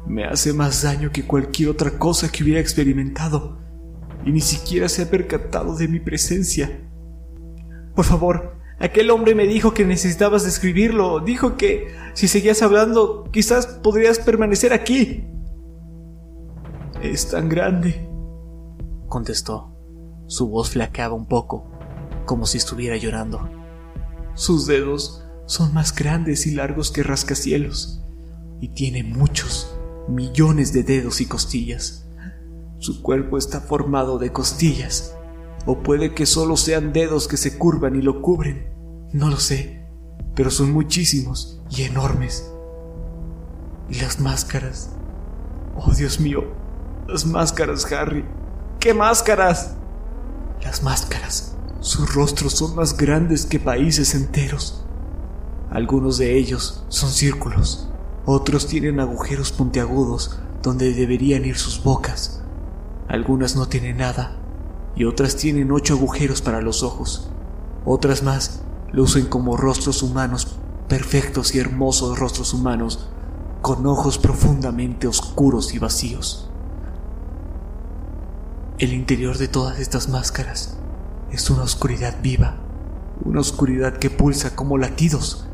Me hace más daño que cualquier otra cosa que hubiera experimentado. Y ni siquiera se ha percatado de mi presencia. Por favor, aquel hombre me dijo que necesitabas describirlo. Dijo que si seguías hablando, quizás podrías permanecer aquí. Es tan grande, contestó. Su voz flaqueaba un poco, como si estuviera llorando. Sus dedos son más grandes y largos que rascacielos y tiene muchos, millones de dedos y costillas. Su cuerpo está formado de costillas, o puede que solo sean dedos que se curvan y lo cubren. No lo sé, pero son muchísimos y enormes. Y las máscaras. Oh, Dios mío, las máscaras, Harry. ¿Qué máscaras? Las máscaras. Sus rostros son más grandes que países enteros. Algunos de ellos son círculos, otros tienen agujeros puntiagudos donde deberían ir sus bocas. Algunas no tienen nada y otras tienen ocho agujeros para los ojos. Otras más lucen como rostros humanos, perfectos y hermosos rostros humanos, con ojos profundamente oscuros y vacíos. El interior de todas estas máscaras es una oscuridad viva, una oscuridad que pulsa como latidos,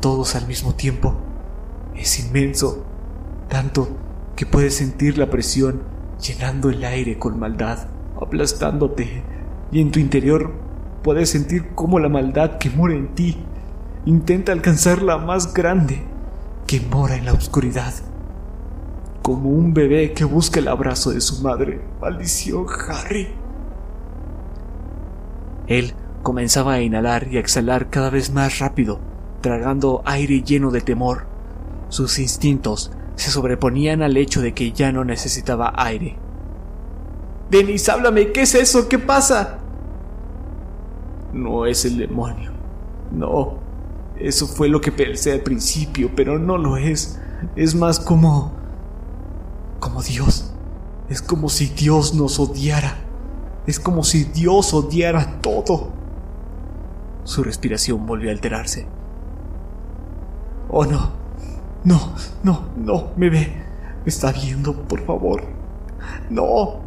todos al mismo tiempo es inmenso, tanto que puedes sentir la presión llenando el aire con maldad, aplastándote, y en tu interior puedes sentir cómo la maldad que mora en ti intenta alcanzar la más grande que mora en la oscuridad. Como un bebé que busca el abrazo de su madre. Maldición, Harry. Él comenzaba a inhalar y a exhalar cada vez más rápido, tragando aire lleno de temor sus instintos se sobreponían al hecho de que ya no necesitaba aire. Denis, háblame, ¿qué es eso? ¿Qué pasa? No es el demonio. No. Eso fue lo que pensé al principio, pero no lo es. Es más como... como Dios. Es como si Dios nos odiara. Es como si Dios odiara todo. Su respiración volvió a alterarse. Oh no, no, no, no, me ve. Me está viendo, por favor. No.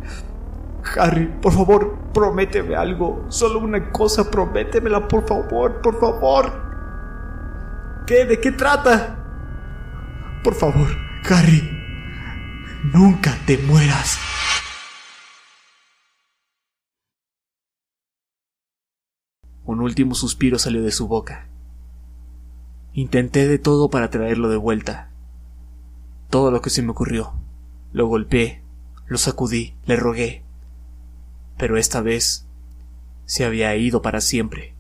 Harry, por favor, prométeme algo. Solo una cosa, prométemela, por favor, por favor. ¿Qué? ¿De qué trata? Por favor, Harry, nunca te mueras. Un último suspiro salió de su boca. Intenté de todo para traerlo de vuelta. Todo lo que se me ocurrió. Lo golpeé, lo sacudí, le rogué. Pero esta vez se había ido para siempre.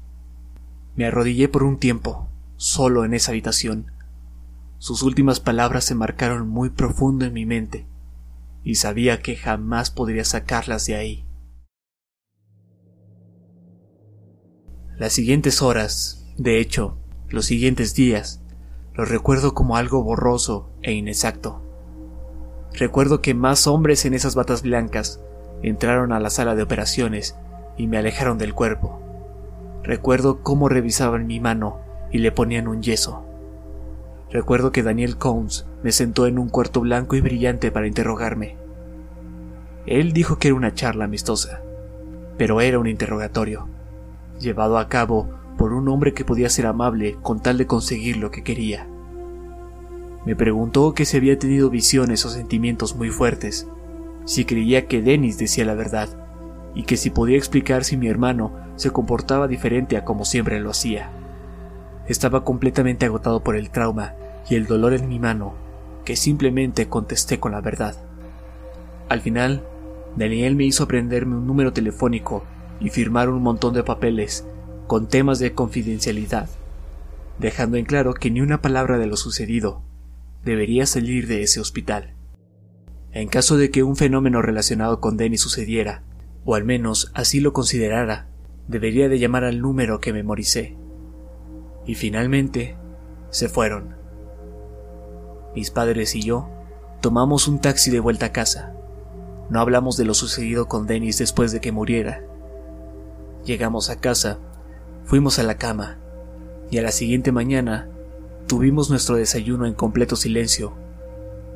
Me arrodillé por un tiempo, solo en esa habitación. Sus últimas palabras se marcaron muy profundo en mi mente, y sabía que jamás podría sacarlas de ahí. Las siguientes horas, de hecho, los siguientes días, los recuerdo como algo borroso e inexacto. Recuerdo que más hombres en esas batas blancas entraron a la sala de operaciones y me alejaron del cuerpo. Recuerdo cómo revisaban mi mano y le ponían un yeso. Recuerdo que Daniel Combs me sentó en un cuarto blanco y brillante para interrogarme. Él dijo que era una charla amistosa, pero era un interrogatorio llevado a cabo por un hombre que podía ser amable con tal de conseguir lo que quería. Me preguntó que si había tenido visiones o sentimientos muy fuertes, si creía que Dennis decía la verdad, y que si podía explicar si mi hermano se comportaba diferente a como siempre lo hacía. Estaba completamente agotado por el trauma y el dolor en mi mano, que simplemente contesté con la verdad. Al final, Daniel me hizo aprenderme un número telefónico y firmar un montón de papeles con temas de confidencialidad, dejando en claro que ni una palabra de lo sucedido debería salir de ese hospital. En caso de que un fenómeno relacionado con Denny sucediera, o al menos así lo considerara, debería de llamar al número que memoricé. Y finalmente, se fueron. Mis padres y yo tomamos un taxi de vuelta a casa. No hablamos de lo sucedido con Dennis después de que muriera, Llegamos a casa, fuimos a la cama, y a la siguiente mañana tuvimos nuestro desayuno en completo silencio,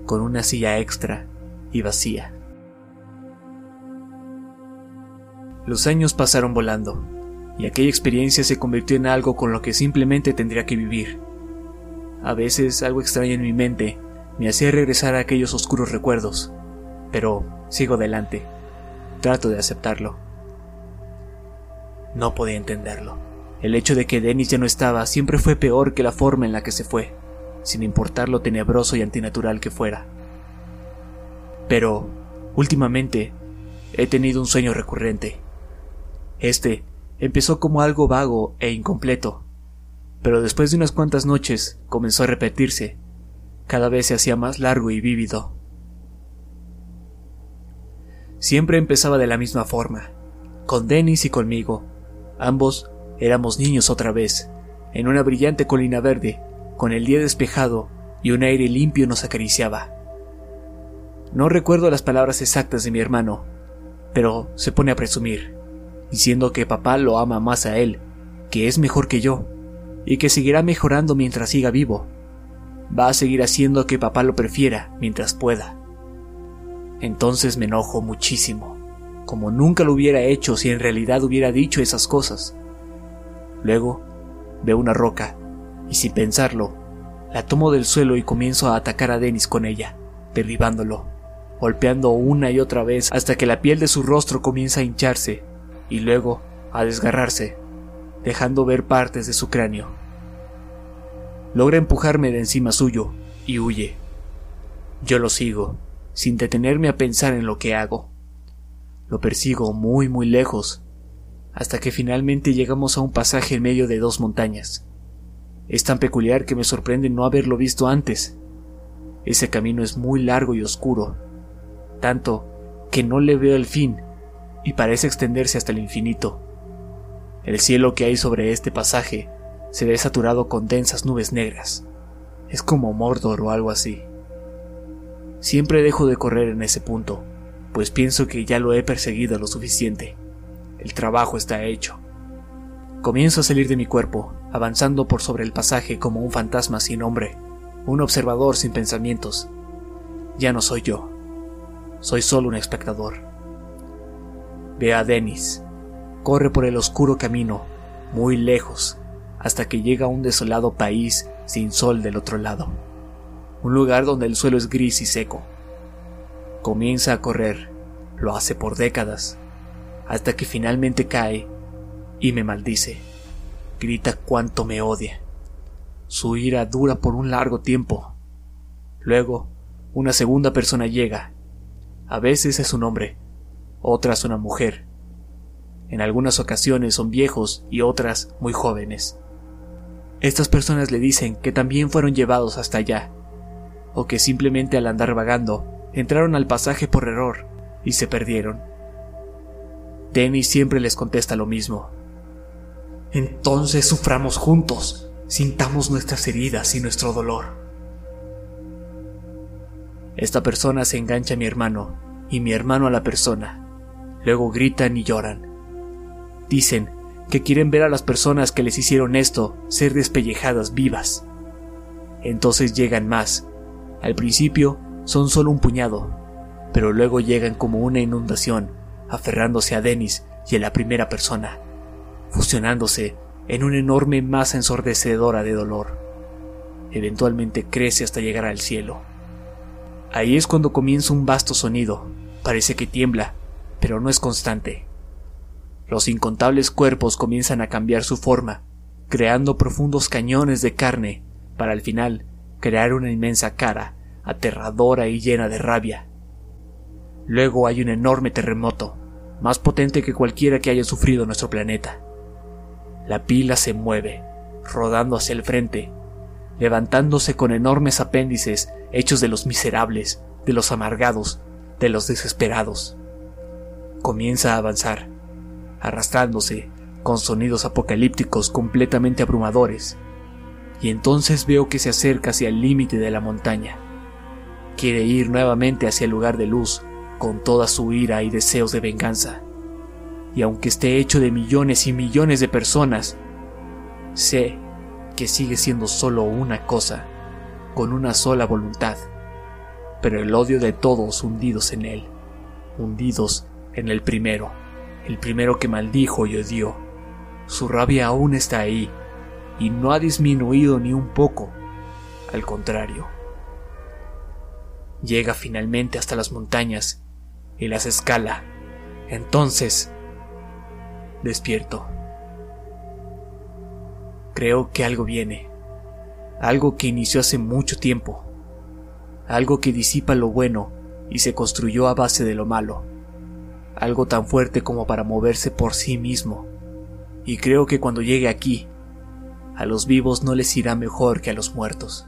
con una silla extra y vacía. Los años pasaron volando, y aquella experiencia se convirtió en algo con lo que simplemente tendría que vivir. A veces algo extraño en mi mente me hacía regresar a aquellos oscuros recuerdos, pero sigo adelante, trato de aceptarlo. No podía entenderlo. El hecho de que Dennis ya no estaba siempre fue peor que la forma en la que se fue, sin importar lo tenebroso y antinatural que fuera. Pero, últimamente, he tenido un sueño recurrente. Este empezó como algo vago e incompleto, pero después de unas cuantas noches comenzó a repetirse. Cada vez se hacía más largo y vívido. Siempre empezaba de la misma forma, con Dennis y conmigo, Ambos éramos niños otra vez, en una brillante colina verde, con el día despejado y un aire limpio nos acariciaba. No recuerdo las palabras exactas de mi hermano, pero se pone a presumir, diciendo que papá lo ama más a él, que es mejor que yo, y que seguirá mejorando mientras siga vivo. Va a seguir haciendo que papá lo prefiera mientras pueda. Entonces me enojo muchísimo como nunca lo hubiera hecho si en realidad hubiera dicho esas cosas. Luego veo una roca, y sin pensarlo, la tomo del suelo y comienzo a atacar a Dennis con ella, derribándolo, golpeando una y otra vez hasta que la piel de su rostro comienza a hincharse y luego a desgarrarse, dejando ver partes de su cráneo. Logra empujarme de encima suyo y huye. Yo lo sigo, sin detenerme a pensar en lo que hago. Lo persigo muy muy lejos, hasta que finalmente llegamos a un pasaje en medio de dos montañas. Es tan peculiar que me sorprende no haberlo visto antes. Ese camino es muy largo y oscuro, tanto que no le veo el fin y parece extenderse hasta el infinito. El cielo que hay sobre este pasaje se ve saturado con densas nubes negras. Es como Mordor o algo así. Siempre dejo de correr en ese punto, pues pienso que ya lo he perseguido lo suficiente. El trabajo está hecho. Comienzo a salir de mi cuerpo, avanzando por sobre el pasaje como un fantasma sin nombre, un observador sin pensamientos. Ya no soy yo, soy solo un espectador. Ve a Dennis. Corre por el oscuro camino, muy lejos, hasta que llega a un desolado país sin sol del otro lado. Un lugar donde el suelo es gris y seco. Comienza a correr, lo hace por décadas, hasta que finalmente cae y me maldice. Grita cuánto me odia. Su ira dura por un largo tiempo. Luego, una segunda persona llega. A veces es un hombre, otras una mujer. En algunas ocasiones son viejos y otras muy jóvenes. Estas personas le dicen que también fueron llevados hasta allá, o que simplemente al andar vagando entraron al pasaje por error y se perdieron. Denny siempre les contesta lo mismo. Entonces suframos juntos, sintamos nuestras heridas y nuestro dolor. Esta persona se engancha a mi hermano y mi hermano a la persona. Luego gritan y lloran. Dicen que quieren ver a las personas que les hicieron esto ser despellejadas vivas. Entonces llegan más. Al principio son solo un puñado, pero luego llegan como una inundación, aferrándose a Dennis y a la primera persona, fusionándose en una enorme masa ensordecedora de dolor. Eventualmente crece hasta llegar al cielo. Ahí es cuando comienza un vasto sonido. Parece que tiembla, pero no es constante. Los incontables cuerpos comienzan a cambiar su forma, creando profundos cañones de carne, para al final crear una inmensa cara, aterradora y llena de rabia. Luego hay un enorme terremoto, más potente que cualquiera que haya sufrido nuestro planeta. La pila se mueve, rodando hacia el frente, levantándose con enormes apéndices hechos de los miserables, de los amargados, de los desesperados. Comienza a avanzar, arrastrándose, con sonidos apocalípticos completamente abrumadores, y entonces veo que se acerca hacia el límite de la montaña. Quiere ir nuevamente hacia el lugar de luz, con toda su ira y deseos de venganza. Y aunque esté hecho de millones y millones de personas, sé que sigue siendo solo una cosa, con una sola voluntad, pero el odio de todos hundidos en él, hundidos en el primero el primero que maldijo y odió. Su rabia aún está ahí, y no ha disminuido ni un poco, al contrario. Llega finalmente hasta las montañas y las escala. Entonces, despierto. Creo que algo viene, algo que inició hace mucho tiempo, algo que disipa lo bueno y se construyó a base de lo malo algo tan fuerte como para moverse por sí mismo. Y creo que cuando llegue aquí, a los vivos no les irá mejor que a los muertos.